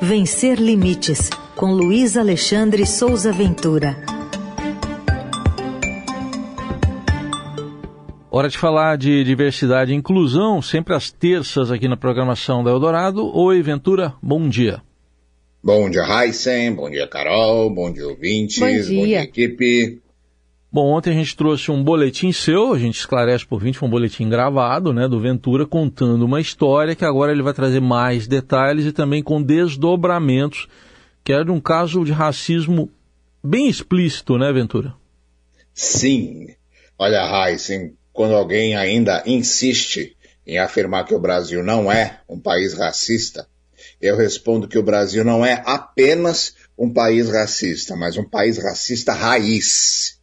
Vencer Limites, com Luiz Alexandre Souza Ventura. Hora de falar de diversidade e inclusão, sempre às terças aqui na programação da Eldorado. Oi, Ventura, bom dia. Bom dia, Heisen. Bom dia, Carol. Bom dia, ouvintes. Bom dia, bom dia equipe. Bom, ontem a gente trouxe um boletim seu, a gente esclarece por 20, foi um boletim gravado, né, do Ventura, contando uma história que agora ele vai trazer mais detalhes e também com desdobramentos, que era de um caso de racismo bem explícito, né, Ventura? Sim. Olha, Heisen, quando alguém ainda insiste em afirmar que o Brasil não é um país racista, eu respondo que o Brasil não é apenas um país racista, mas um país racista raiz.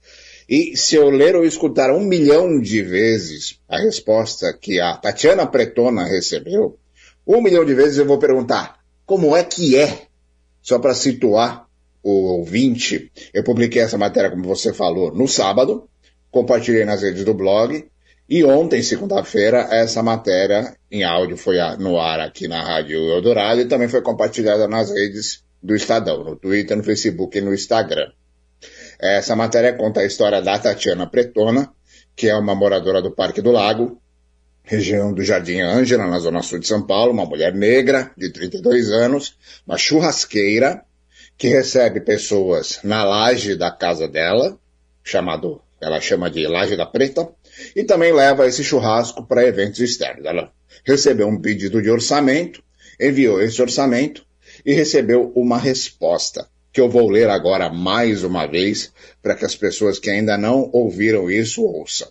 E se eu ler ou escutar um milhão de vezes a resposta que a Tatiana Pretona recebeu, um milhão de vezes eu vou perguntar como é que é? Só para situar o ouvinte, eu publiquei essa matéria, como você falou, no sábado, compartilhei nas redes do blog. E ontem, segunda-feira, essa matéria em áudio foi no ar aqui na Rádio Eldorado e também foi compartilhada nas redes do Estadão, no Twitter, no Facebook e no Instagram. Essa matéria conta a história da Tatiana Pretona, que é uma moradora do Parque do Lago, região do Jardim Ângela, na zona sul de São Paulo, uma mulher negra de 32 anos, uma churrasqueira, que recebe pessoas na laje da casa dela, chamado ela chama de Laje da Preta, e também leva esse churrasco para eventos externos. Ela recebeu um pedido de orçamento, enviou esse orçamento e recebeu uma resposta, que eu vou ler agora mais uma vez, para que as pessoas que ainda não ouviram isso ouçam.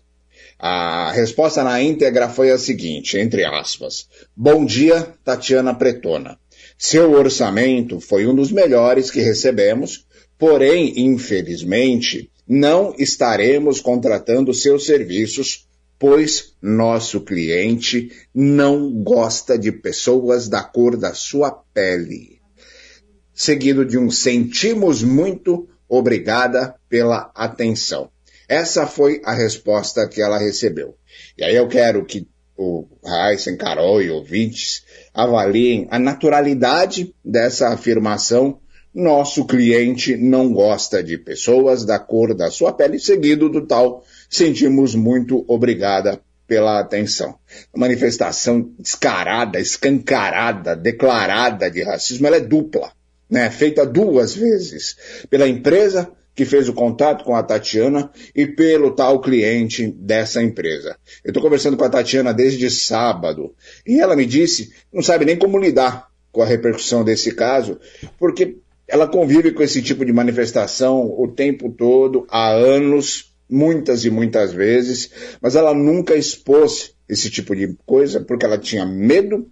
A resposta na íntegra foi a seguinte, entre aspas. Bom dia, Tatiana Pretona. Seu orçamento foi um dos melhores que recebemos, porém, infelizmente, não estaremos contratando seus serviços, pois nosso cliente não gosta de pessoas da cor da sua pele. Seguido de um sentimos muito, obrigada pela atenção. Essa foi a resposta que ela recebeu. E aí eu quero que o Heisen, Carol e ouvintes avaliem a naturalidade dessa afirmação nosso cliente não gosta de pessoas da cor da sua pele, seguido do tal, sentimos muito obrigada pela atenção. Manifestação descarada, escancarada, declarada de racismo, ela é dupla, né? Feita duas vezes pela empresa que fez o contato com a Tatiana e pelo tal cliente dessa empresa. Eu estou conversando com a Tatiana desde sábado e ela me disse não sabe nem como lidar com a repercussão desse caso, porque ela convive com esse tipo de manifestação o tempo todo, há anos, muitas e muitas vezes, mas ela nunca expôs esse tipo de coisa porque ela tinha medo,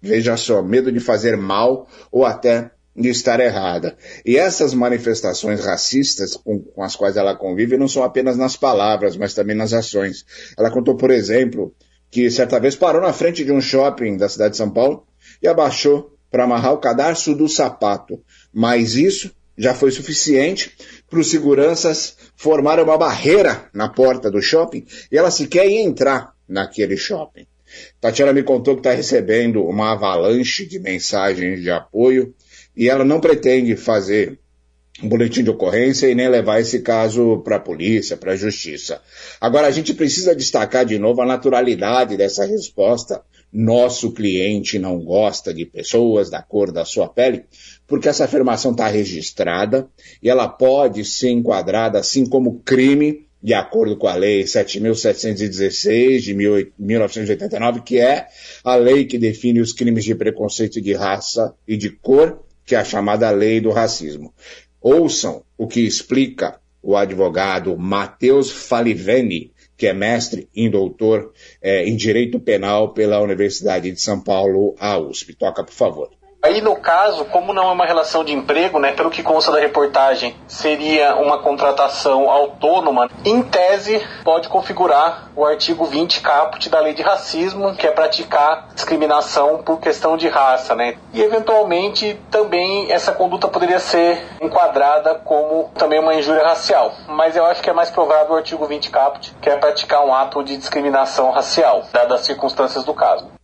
veja só, medo de fazer mal ou até de estar errada. E essas manifestações racistas com, com, as quais ela convive não são apenas nas palavras, mas também nas ações. Ela contou, por exemplo, que certa vez parou na frente de um shopping da cidade de São Paulo e abaixou para amarrar o cadarço do sapato. Mas isso já foi suficiente para os seguranças formarem uma barreira na porta do shopping e ela sequer ia entrar naquele shopping. Tatiana me contou que está recebendo uma avalanche de mensagens de apoio e ela não pretende fazer um boletim de ocorrência e nem levar esse caso para a polícia, para a justiça. Agora, a gente precisa destacar de novo a naturalidade dessa resposta nosso cliente não gosta de pessoas da cor da sua pele, porque essa afirmação está registrada e ela pode ser enquadrada assim como crime de acordo com a Lei 7.716 de 1989, que é a lei que define os crimes de preconceito de raça e de cor, que é a chamada Lei do Racismo. Ouçam o que explica o advogado Matheus Faliveni, que é mestre em doutor é, em Direito Penal pela Universidade de São Paulo, a USP. Toca, por favor. Aí, no caso, como não é uma relação de emprego, né, pelo que consta da reportagem, seria uma contratação autônoma, em tese, pode configurar o artigo 20 caput da lei de racismo, que é praticar discriminação por questão de raça, né? E, eventualmente, também essa conduta poderia ser enquadrada como também uma injúria racial. Mas eu acho que é mais provável o artigo 20 caput, que é praticar um ato de discriminação racial, dadas as circunstâncias do caso.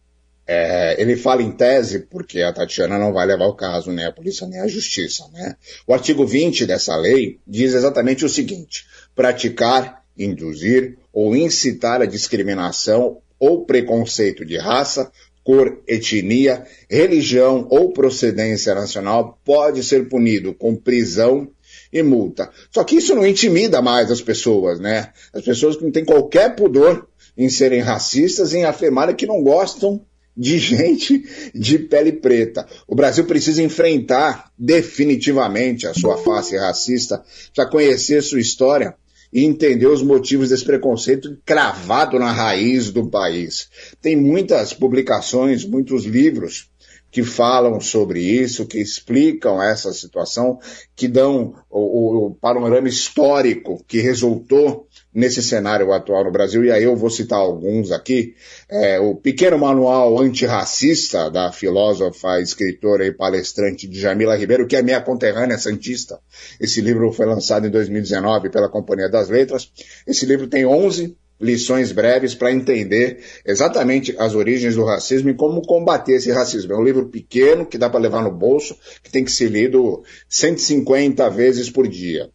É, ele fala em tese porque a Tatiana não vai levar o caso, nem a polícia nem a justiça. Né? O artigo 20 dessa lei diz exatamente o seguinte: praticar, induzir ou incitar a discriminação ou preconceito de raça, cor, etnia, religião ou procedência nacional pode ser punido com prisão e multa. Só que isso não intimida mais as pessoas, né? As pessoas que não têm qualquer pudor em serem racistas, em afirmarem que não gostam de gente de pele preta. O Brasil precisa enfrentar definitivamente a sua face racista, já conhecer sua história e entender os motivos desse preconceito cravado na raiz do país. Tem muitas publicações, muitos livros que falam sobre isso, que explicam essa situação, que dão o, o panorama histórico que resultou nesse cenário atual no Brasil, e aí eu vou citar alguns aqui. É, o pequeno manual antirracista da filósofa, escritora e palestrante Jamila Ribeiro, que é minha conterrânea santista. Esse livro foi lançado em 2019 pela Companhia das Letras. Esse livro tem 11 lições breves para entender exatamente as origens do racismo e como combater esse racismo. É um livro pequeno que dá para levar no bolso, que tem que ser lido 150 vezes por dia.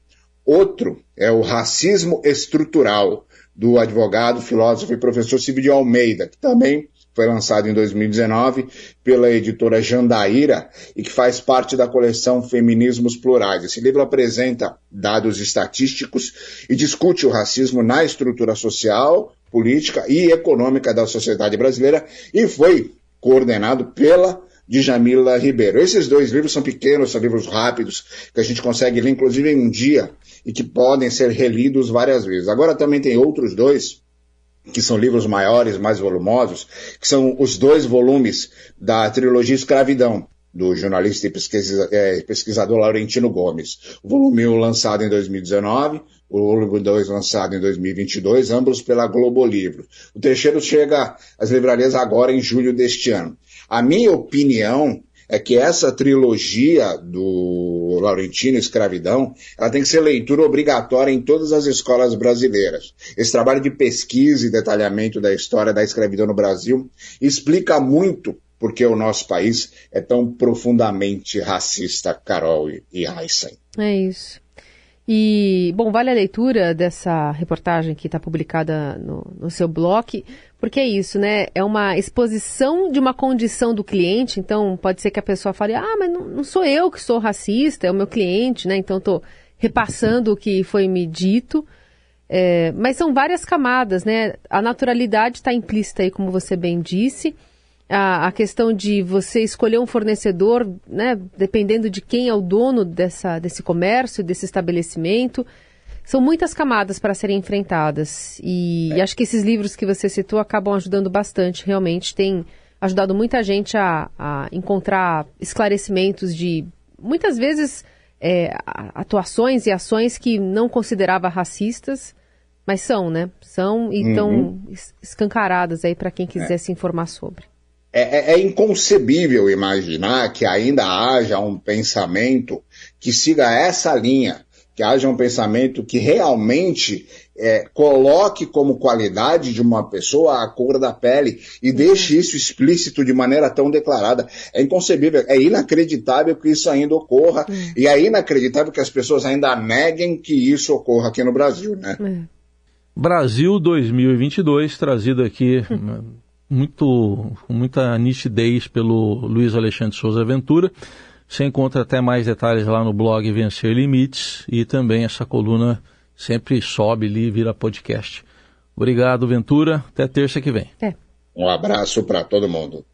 Outro é o Racismo Estrutural, do advogado, filósofo e professor Silvio de Almeida, que também foi lançado em 2019 pela editora Jandaíra e que faz parte da coleção Feminismos Plurais. Esse livro apresenta dados estatísticos e discute o racismo na estrutura social, política e econômica da sociedade brasileira e foi coordenado pela Djamila Ribeiro. Esses dois livros são pequenos, são livros rápidos, que a gente consegue ler, inclusive, em um dia, e que podem ser relidos várias vezes. Agora também tem outros dois que são livros maiores, mais volumosos, que são os dois volumes da trilogia Escravidão, do jornalista e pesquisa, é, pesquisador Laurentino Gomes. O volume 1 lançado em 2019, o volume 2 lançado em 2022, ambos pela Globo Livro. O terceiro chega às livrarias agora em julho deste ano. A minha opinião é que essa trilogia do Laurentino Escravidão, ela tem que ser leitura obrigatória em todas as escolas brasileiras. Esse trabalho de pesquisa e detalhamento da história da escravidão no Brasil explica muito porque o nosso país é tão profundamente racista, Carol e Heisen. É isso. E, bom, vale a leitura dessa reportagem que está publicada no, no, seu blog, porque é isso, né? É uma exposição de uma condição do cliente, então pode ser que a pessoa fale, ah, mas não, não sou eu que sou racista, é o meu cliente, né? Então estou repassando o que foi me dito. É, mas são várias camadas, né? A naturalidade está implícita aí, como você bem disse a, a, questão de você escolher um fornecedor, né, dependendo de quem é o dono dessa, desse comércio, desse estabelecimento. São muitas camadas para serem enfrentadas. E é. acho que esses livros que você citou acabam ajudando bastante, realmente. Tem ajudado muita gente a, a encontrar esclarecimentos de, muitas vezes, é, atuações e ações que não considerava racistas, mas são, né? São e estão uhum. escancaradas aí para quem quiser é. se informar sobre. É, é, é, inconcebível imaginar que ainda haja um pensamento que siga essa linha, que haja um pensamento que realmente é, coloque como qualidade de uma pessoa a cor da pele e deixe uhum. isso explícito de maneira tão declarada. É inconcebível, é inacreditável que isso ainda ocorra uhum. e é inacreditável que as pessoas ainda neguem que isso ocorra aqui no Brasil, né? Uhum. Brasil 2022, trazido aqui muito, com muita nitidez pelo Luiz Alexandre Souza Ventura. Você encontra até mais detalhes lá no blog Vencer Limites e também essa coluna sempre sobe ali e vira podcast. Obrigado, Ventura. Até terça que vem. É. Um abraço para todo mundo.